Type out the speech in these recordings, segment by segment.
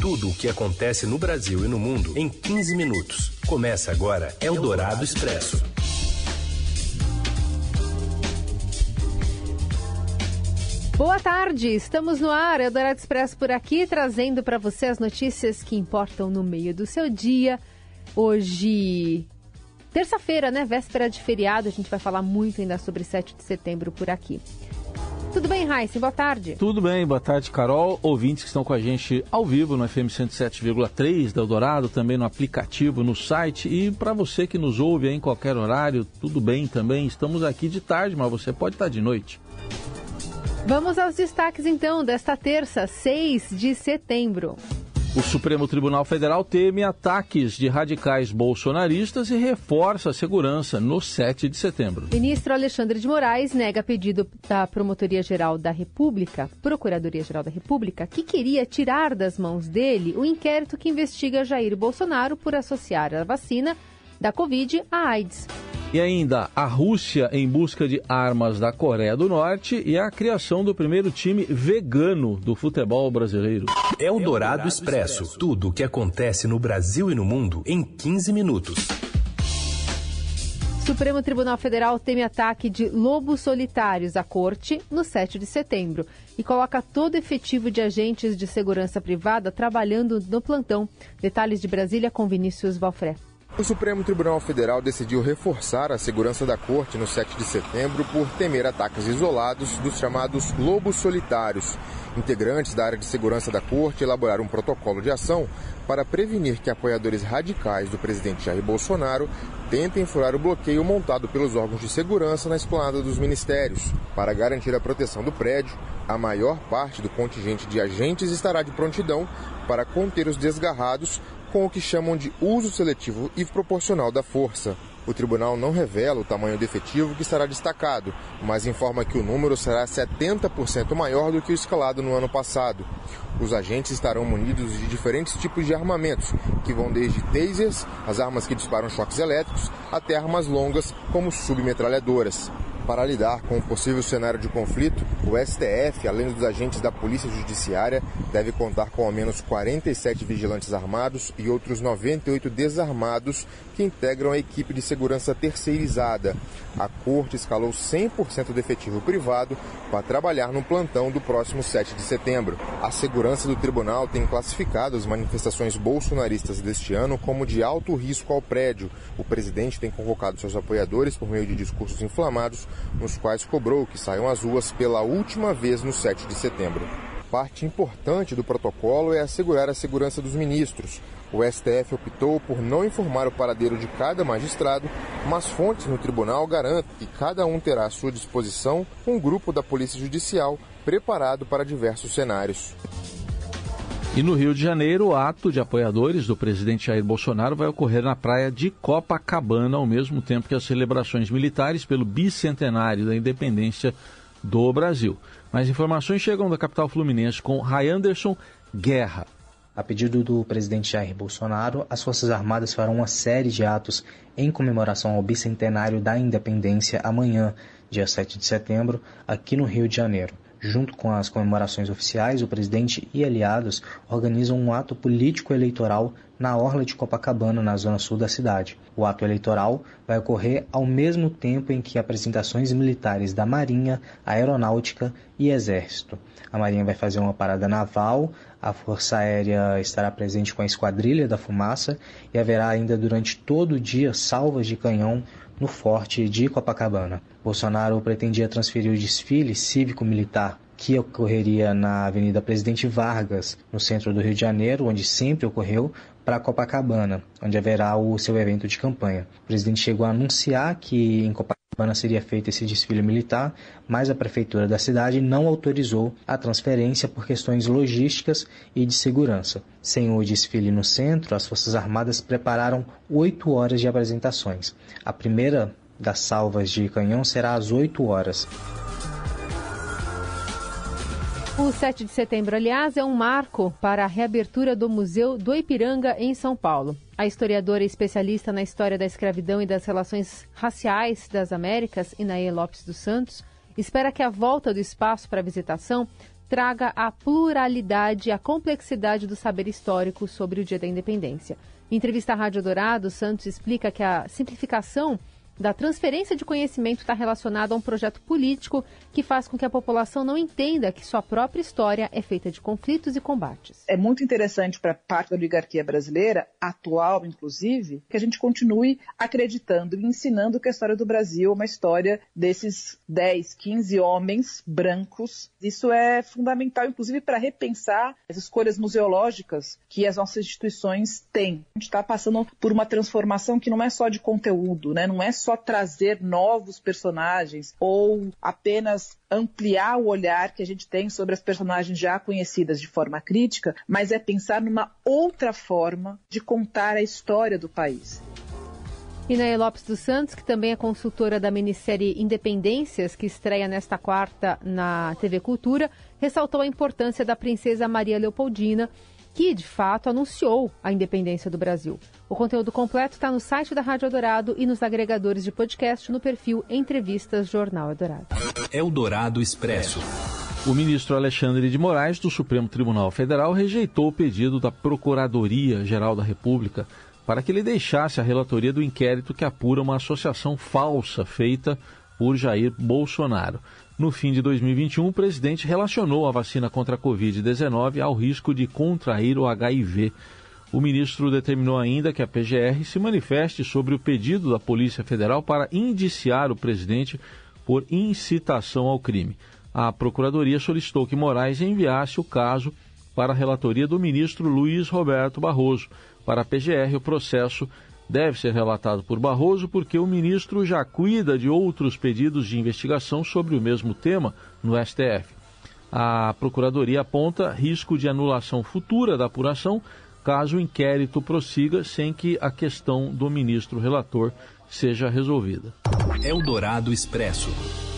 Tudo o que acontece no Brasil e no mundo em 15 minutos. Começa agora Eldorado Expresso. Boa tarde, estamos no ar, Eldorado Expresso por aqui, trazendo para você as notícias que importam no meio do seu dia. Hoje, terça-feira, né? Véspera de feriado, a gente vai falar muito ainda sobre 7 de setembro por aqui. Tudo bem, Raíssa? Boa tarde. Tudo bem, boa tarde, Carol. Ouvintes que estão com a gente ao vivo no FM 107,3 da Eldorado, também no aplicativo, no site. E para você que nos ouve em qualquer horário, tudo bem também. Estamos aqui de tarde, mas você pode estar de noite. Vamos aos destaques então desta terça, 6 de setembro. O Supremo Tribunal Federal teme ataques de radicais bolsonaristas e reforça a segurança no 7 de setembro. Ministro Alexandre de Moraes nega pedido da Promotoria-Geral da República, Procuradoria-Geral da República, que queria tirar das mãos dele o inquérito que investiga Jair Bolsonaro por associar a vacina da Covid à AIDS. E ainda a Rússia em busca de armas da Coreia do Norte e a criação do primeiro time vegano do futebol brasileiro. É o Dourado Expresso. Tudo o que acontece no Brasil e no mundo em 15 minutos. Supremo Tribunal Federal teme ataque de lobos solitários à corte no 7 de setembro e coloca todo efetivo de agentes de segurança privada trabalhando no plantão. Detalhes de Brasília com Vinícius Valfré. O Supremo Tribunal Federal decidiu reforçar a segurança da corte no 7 de setembro por temer ataques isolados dos chamados lobos solitários. Integrantes da área de segurança da corte elaboraram um protocolo de ação para prevenir que apoiadores radicais do presidente Jair Bolsonaro tentem furar o bloqueio montado pelos órgãos de segurança na esplanada dos ministérios. Para garantir a proteção do prédio, a maior parte do contingente de agentes estará de prontidão para conter os desgarrados com o que chamam de uso seletivo e proporcional da força. O tribunal não revela o tamanho do efetivo que será destacado, mas informa que o número será 70% maior do que o escalado no ano passado. Os agentes estarão munidos de diferentes tipos de armamentos, que vão desde tasers, as armas que disparam choques elétricos, até armas longas, como submetralhadoras. Para lidar com o possível cenário de conflito, o STF, além dos agentes da Polícia Judiciária, deve contar com ao menos 47 vigilantes armados e outros 98 desarmados que integram a equipe de segurança terceirizada. A Corte escalou 100% do efetivo privado para trabalhar no plantão do próximo 7 de setembro. A segurança do tribunal tem classificado as manifestações bolsonaristas deste ano como de alto risco ao prédio. O presidente tem convocado seus apoiadores por meio de discursos inflamados nos quais cobrou que saiam às ruas pela última vez no 7 de setembro. Parte importante do protocolo é assegurar a segurança dos ministros. O STF optou por não informar o paradeiro de cada magistrado, mas fontes no tribunal garantem que cada um terá à sua disposição um grupo da Polícia Judicial preparado para diversos cenários. E no Rio de Janeiro, o ato de apoiadores do presidente Jair Bolsonaro vai ocorrer na praia de Copacabana, ao mesmo tempo que as celebrações militares pelo bicentenário da independência do Brasil. Mais informações chegam da capital fluminense com Ray Anderson Guerra. A pedido do presidente Jair Bolsonaro, as Forças Armadas farão uma série de atos em comemoração ao bicentenário da independência amanhã, dia 7 de setembro, aqui no Rio de Janeiro. Junto com as comemorações oficiais, o presidente e aliados organizam um ato político eleitoral na orla de Copacabana, na zona sul da cidade. O ato eleitoral vai ocorrer ao mesmo tempo em que apresentações militares da Marinha, Aeronáutica e Exército. A Marinha vai fazer uma parada naval, a Força Aérea estará presente com a Esquadrilha da Fumaça e haverá ainda durante todo o dia salvas de canhão no forte de Copacabana. Bolsonaro pretendia transferir o desfile cívico-militar que ocorreria na Avenida Presidente Vargas, no centro do Rio de Janeiro, onde sempre ocorreu, para Copacabana, onde haverá o seu evento de campanha. O presidente chegou a anunciar que em Copacabana seria feito esse desfile militar, mas a prefeitura da cidade não autorizou a transferência por questões logísticas e de segurança. Sem o desfile no centro, as Forças Armadas prepararam oito horas de apresentações. A primeira das salvas de canhão será às 8 horas. O 7 de setembro, aliás, é um marco para a reabertura do Museu do Ipiranga, em São Paulo. A historiadora e especialista na história da escravidão e das relações raciais das Américas, Inaê Lopes dos Santos, espera que a volta do espaço para visitação traga a pluralidade e a complexidade do saber histórico sobre o Dia da Independência. Em entrevista à Rádio Dourado, Santos explica que a simplificação da transferência de conhecimento está relacionado a um projeto político que faz com que a população não entenda que sua própria história é feita de conflitos e combates. É muito interessante para parte da oligarquia brasileira, atual inclusive, que a gente continue acreditando e ensinando que a história do Brasil é uma história desses 10, 15 homens brancos. Isso é fundamental, inclusive, para repensar as escolhas museológicas que as nossas instituições têm. A gente está passando por uma transformação que não é só de conteúdo, né? não é só só trazer novos personagens ou apenas ampliar o olhar que a gente tem sobre as personagens já conhecidas de forma crítica, mas é pensar numa outra forma de contar a história do país. Inaê Lopes dos Santos, que também é consultora da minissérie Independências, que estreia nesta quarta na TV Cultura, ressaltou a importância da princesa Maria Leopoldina que de fato anunciou a independência do Brasil. O conteúdo completo está no site da Rádio Eldorado e nos agregadores de podcast no perfil Entrevistas Jornal Eldorado. Eldorado Expresso. O ministro Alexandre de Moraes, do Supremo Tribunal Federal, rejeitou o pedido da Procuradoria-Geral da República para que ele deixasse a relatoria do inquérito que apura uma associação falsa feita por Jair Bolsonaro. No fim de 2021, o presidente relacionou a vacina contra a Covid-19 ao risco de contrair o HIV. O ministro determinou ainda que a PGR se manifeste sobre o pedido da Polícia Federal para indiciar o presidente por incitação ao crime. A Procuradoria solicitou que Moraes enviasse o caso para a relatoria do ministro Luiz Roberto Barroso. Para a PGR, o processo deve ser relatado por Barroso porque o ministro já cuida de outros pedidos de investigação sobre o mesmo tema no STF. A Procuradoria aponta risco de anulação futura da apuração caso o inquérito prossiga sem que a questão do ministro relator seja resolvida. Eldorado Expresso.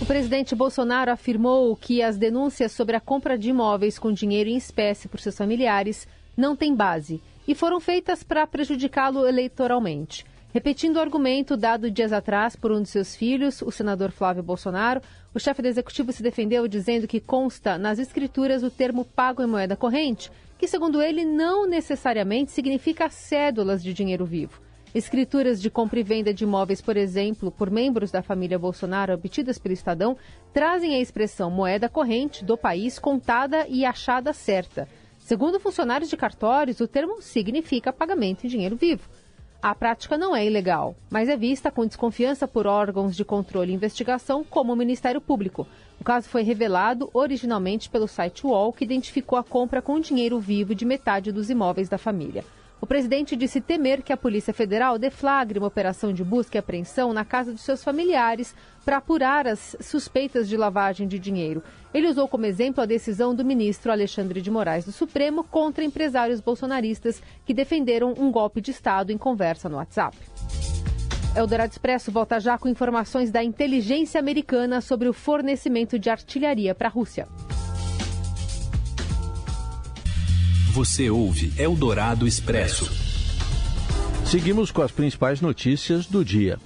O presidente Bolsonaro afirmou que as denúncias sobre a compra de imóveis com dinheiro em espécie por seus familiares não têm base e foram feitas para prejudicá-lo eleitoralmente. Repetindo o argumento dado dias atrás por um de seus filhos, o senador Flávio Bolsonaro, o chefe do executivo se defendeu dizendo que consta nas escrituras o termo pago em moeda corrente, que, segundo ele, não necessariamente significa cédulas de dinheiro vivo. Escrituras de compra e venda de imóveis, por exemplo, por membros da família Bolsonaro obtidas pelo Estadão, trazem a expressão moeda corrente do país contada e achada certa. Segundo funcionários de cartórios, o termo significa pagamento em dinheiro vivo. A prática não é ilegal, mas é vista com desconfiança por órgãos de controle e investigação, como o Ministério Público. O caso foi revelado originalmente pelo site UOL, que identificou a compra com dinheiro vivo de metade dos imóveis da família. O presidente disse temer que a Polícia Federal deflagre uma operação de busca e apreensão na casa de seus familiares para apurar as suspeitas de lavagem de dinheiro. Ele usou como exemplo a decisão do ministro Alexandre de Moraes do Supremo contra empresários bolsonaristas que defenderam um golpe de Estado em conversa no WhatsApp. Eldorado Expresso volta já com informações da inteligência americana sobre o fornecimento de artilharia para a Rússia. Você ouve Eldorado Expresso. Seguimos com as principais notícias do dia.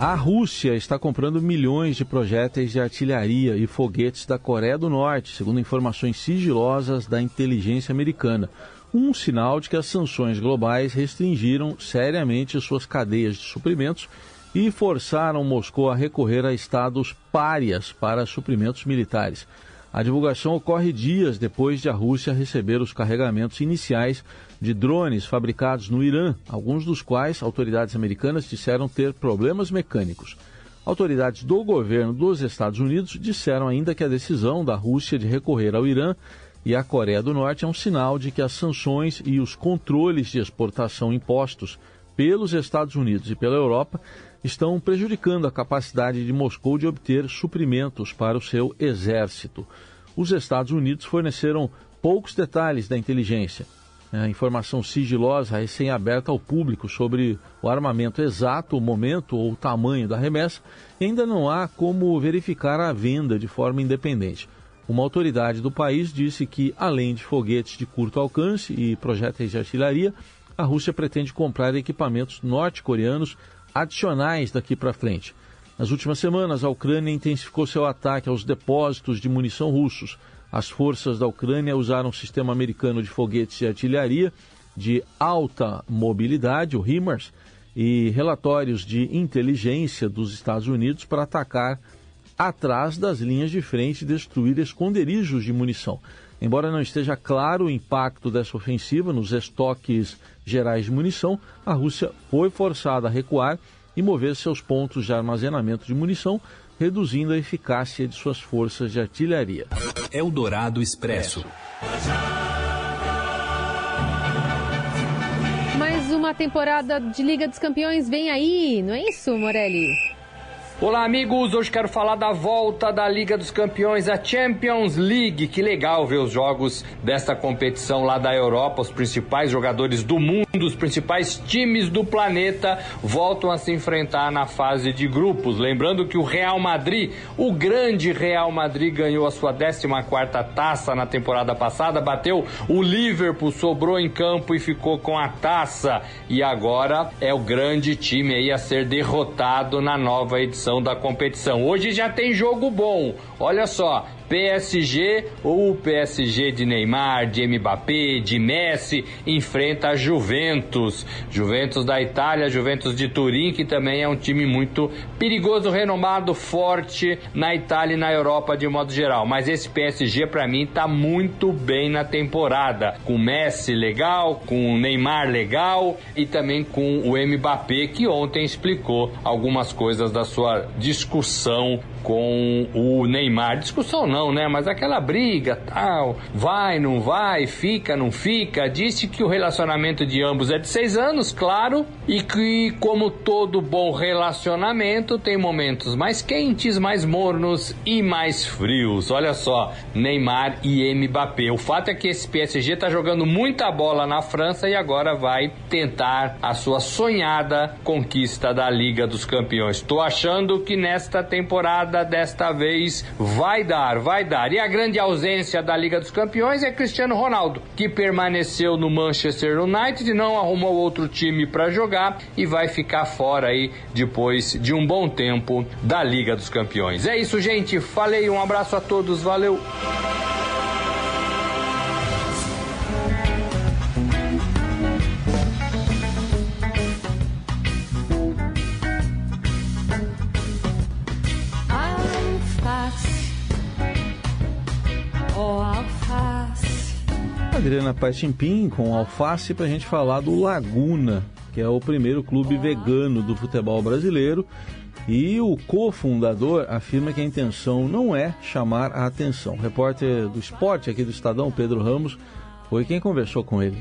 A Rússia está comprando milhões de projéteis de artilharia e foguetes da Coreia do Norte, segundo informações sigilosas da inteligência americana. Um sinal de que as sanções globais restringiram seriamente suas cadeias de suprimentos e forçaram Moscou a recorrer a estados párias para suprimentos militares. A divulgação ocorre dias depois de a Rússia receber os carregamentos iniciais de drones fabricados no Irã, alguns dos quais autoridades americanas disseram ter problemas mecânicos. Autoridades do governo dos Estados Unidos disseram ainda que a decisão da Rússia de recorrer ao Irã e à Coreia do Norte é um sinal de que as sanções e os controles de exportação impostos pelos Estados Unidos e pela Europa estão prejudicando a capacidade de Moscou de obter suprimentos para o seu exército. Os Estados Unidos forneceram poucos detalhes da inteligência. A informação sigilosa recém-aberta ao público sobre o armamento exato, o momento ou o tamanho da remessa, ainda não há como verificar a venda de forma independente. Uma autoridade do país disse que, além de foguetes de curto alcance e projéteis de artilharia, a Rússia pretende comprar equipamentos norte-coreanos adicionais daqui para frente. Nas últimas semanas, a Ucrânia intensificou seu ataque aos depósitos de munição russos. As forças da Ucrânia usaram um sistema americano de foguetes de artilharia de alta mobilidade, o HIMARS, e relatórios de inteligência dos Estados Unidos para atacar atrás das linhas de frente e destruir esconderijos de munição. Embora não esteja claro o impacto dessa ofensiva nos estoques gerais de munição, a Rússia foi forçada a recuar e mover seus pontos de armazenamento de munição, reduzindo a eficácia de suas forças de artilharia. Eldorado Expresso. Mais uma temporada de Liga dos Campeões vem aí, não é isso, Morelli? Olá, amigos. Hoje quero falar da volta da Liga dos Campeões, a Champions League. Que legal ver os jogos desta competição lá da Europa. Os principais jogadores do mundo, os principais times do planeta voltam a se enfrentar na fase de grupos. Lembrando que o Real Madrid, o grande Real Madrid, ganhou a sua 14 taça na temporada passada, bateu o Liverpool, sobrou em campo e ficou com a taça. E agora é o grande time aí a ser derrotado na nova edição da competição. Hoje já tem jogo bom. Olha só, PSG ou o PSG de Neymar, de Mbappé, de Messi enfrenta a Juventus. Juventus da Itália, Juventus de Turim, que também é um time muito perigoso, renomado, forte na Itália e na Europa de modo geral. Mas esse PSG para mim tá muito bem na temporada, com Messi legal, com Neymar legal e também com o Mbappé que ontem explicou algumas coisas da sua discussão com o Neymar. Discussão não, né? Mas aquela briga, tal, vai, não vai, fica, não fica. Disse que o relacionamento de ambos é de seis anos, claro, e que, como todo bom relacionamento, tem momentos mais quentes, mais mornos e mais frios. Olha só, Neymar e Mbappé. O fato é que esse PSG tá jogando muita bola na França e agora vai tentar a sua sonhada conquista da Liga dos Campeões. Tô achando que nesta temporada desta vez vai dar, vai dar. E a grande ausência da Liga dos Campeões é Cristiano Ronaldo, que permaneceu no Manchester United, não arrumou outro time para jogar e vai ficar fora aí depois de um bom tempo da Liga dos Campeões. É isso, gente. Falei, um abraço a todos, valeu. Adriana Paitimpim com alface para a gente falar do Laguna, que é o primeiro clube vegano do futebol brasileiro. E o cofundador afirma que a intenção não é chamar a atenção. O repórter do esporte aqui do Estadão, Pedro Ramos, foi quem conversou com ele.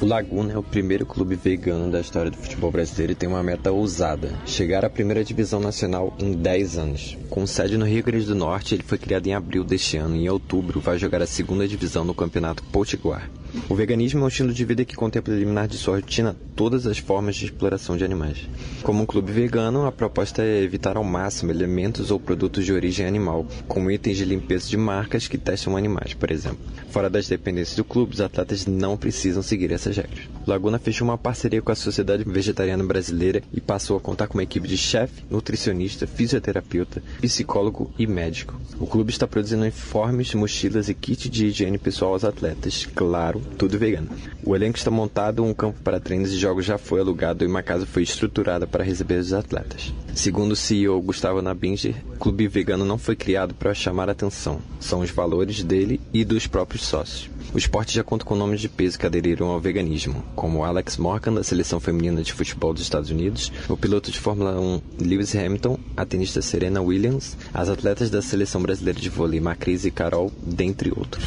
O Laguna é o primeiro clube vegano da história do futebol brasileiro e tem uma meta ousada: chegar à primeira divisão nacional em 10 anos. Com sede no Rio Grande do Norte, ele foi criado em abril deste ano e em outubro vai jogar a segunda divisão no Campeonato Potiguar. O veganismo é um estilo de vida que contempla eliminar de sua rotina todas as formas de exploração de animais. Como um clube vegano, a proposta é evitar ao máximo elementos ou produtos de origem animal, como itens de limpeza de marcas que testam animais, por exemplo. Fora das dependências do clube, os atletas não precisam seguir essas regras. Laguna fechou uma parceria com a Sociedade Vegetariana Brasileira e passou a contar com uma equipe de chefe, nutricionista, fisioterapeuta, psicólogo e médico. O clube está produzindo uniformes, mochilas e kit de higiene pessoal aos atletas, claro, tudo vegano. O elenco está montado, um campo para treinos e jogos já foi alugado e uma casa foi estruturada para receber os atletas. Segundo o CEO Gustavo Nabinger, o clube vegano não foi criado para chamar atenção, são os valores dele e dos próprios sócios. O esporte já conta com nomes de peso que aderiram ao veganismo, como Alex Morgan, da seleção feminina de futebol dos Estados Unidos, o piloto de Fórmula 1 Lewis Hamilton, a tenista Serena Williams, as atletas da seleção brasileira de vôlei Macris e Carol, dentre outros.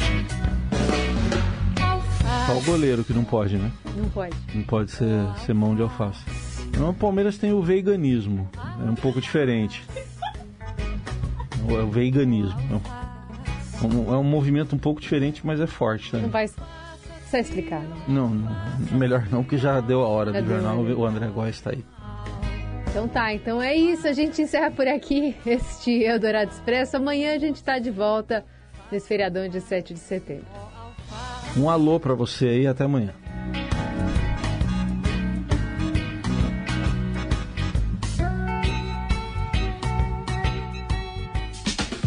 Só o goleiro que não pode, né? Não pode. Não pode ser, ser mão de alface. Então, o Palmeiras tem o veganismo. É um pouco diferente. É o veganismo. É um, é um movimento um pouco diferente, mas é forte. Né? Não vai só explicar, né? Não, não, melhor não, porque já deu a hora Já do jornal. O André Góes está aí. Então tá, então é isso. A gente encerra por aqui este Eldorado Expresso. Amanhã a gente está de volta nesse feriadão de 7 de setembro. Um alô para você aí, até amanhã.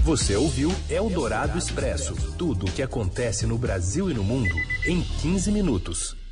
Você ouviu Eldorado Expresso tudo o que acontece no Brasil e no mundo em 15 minutos.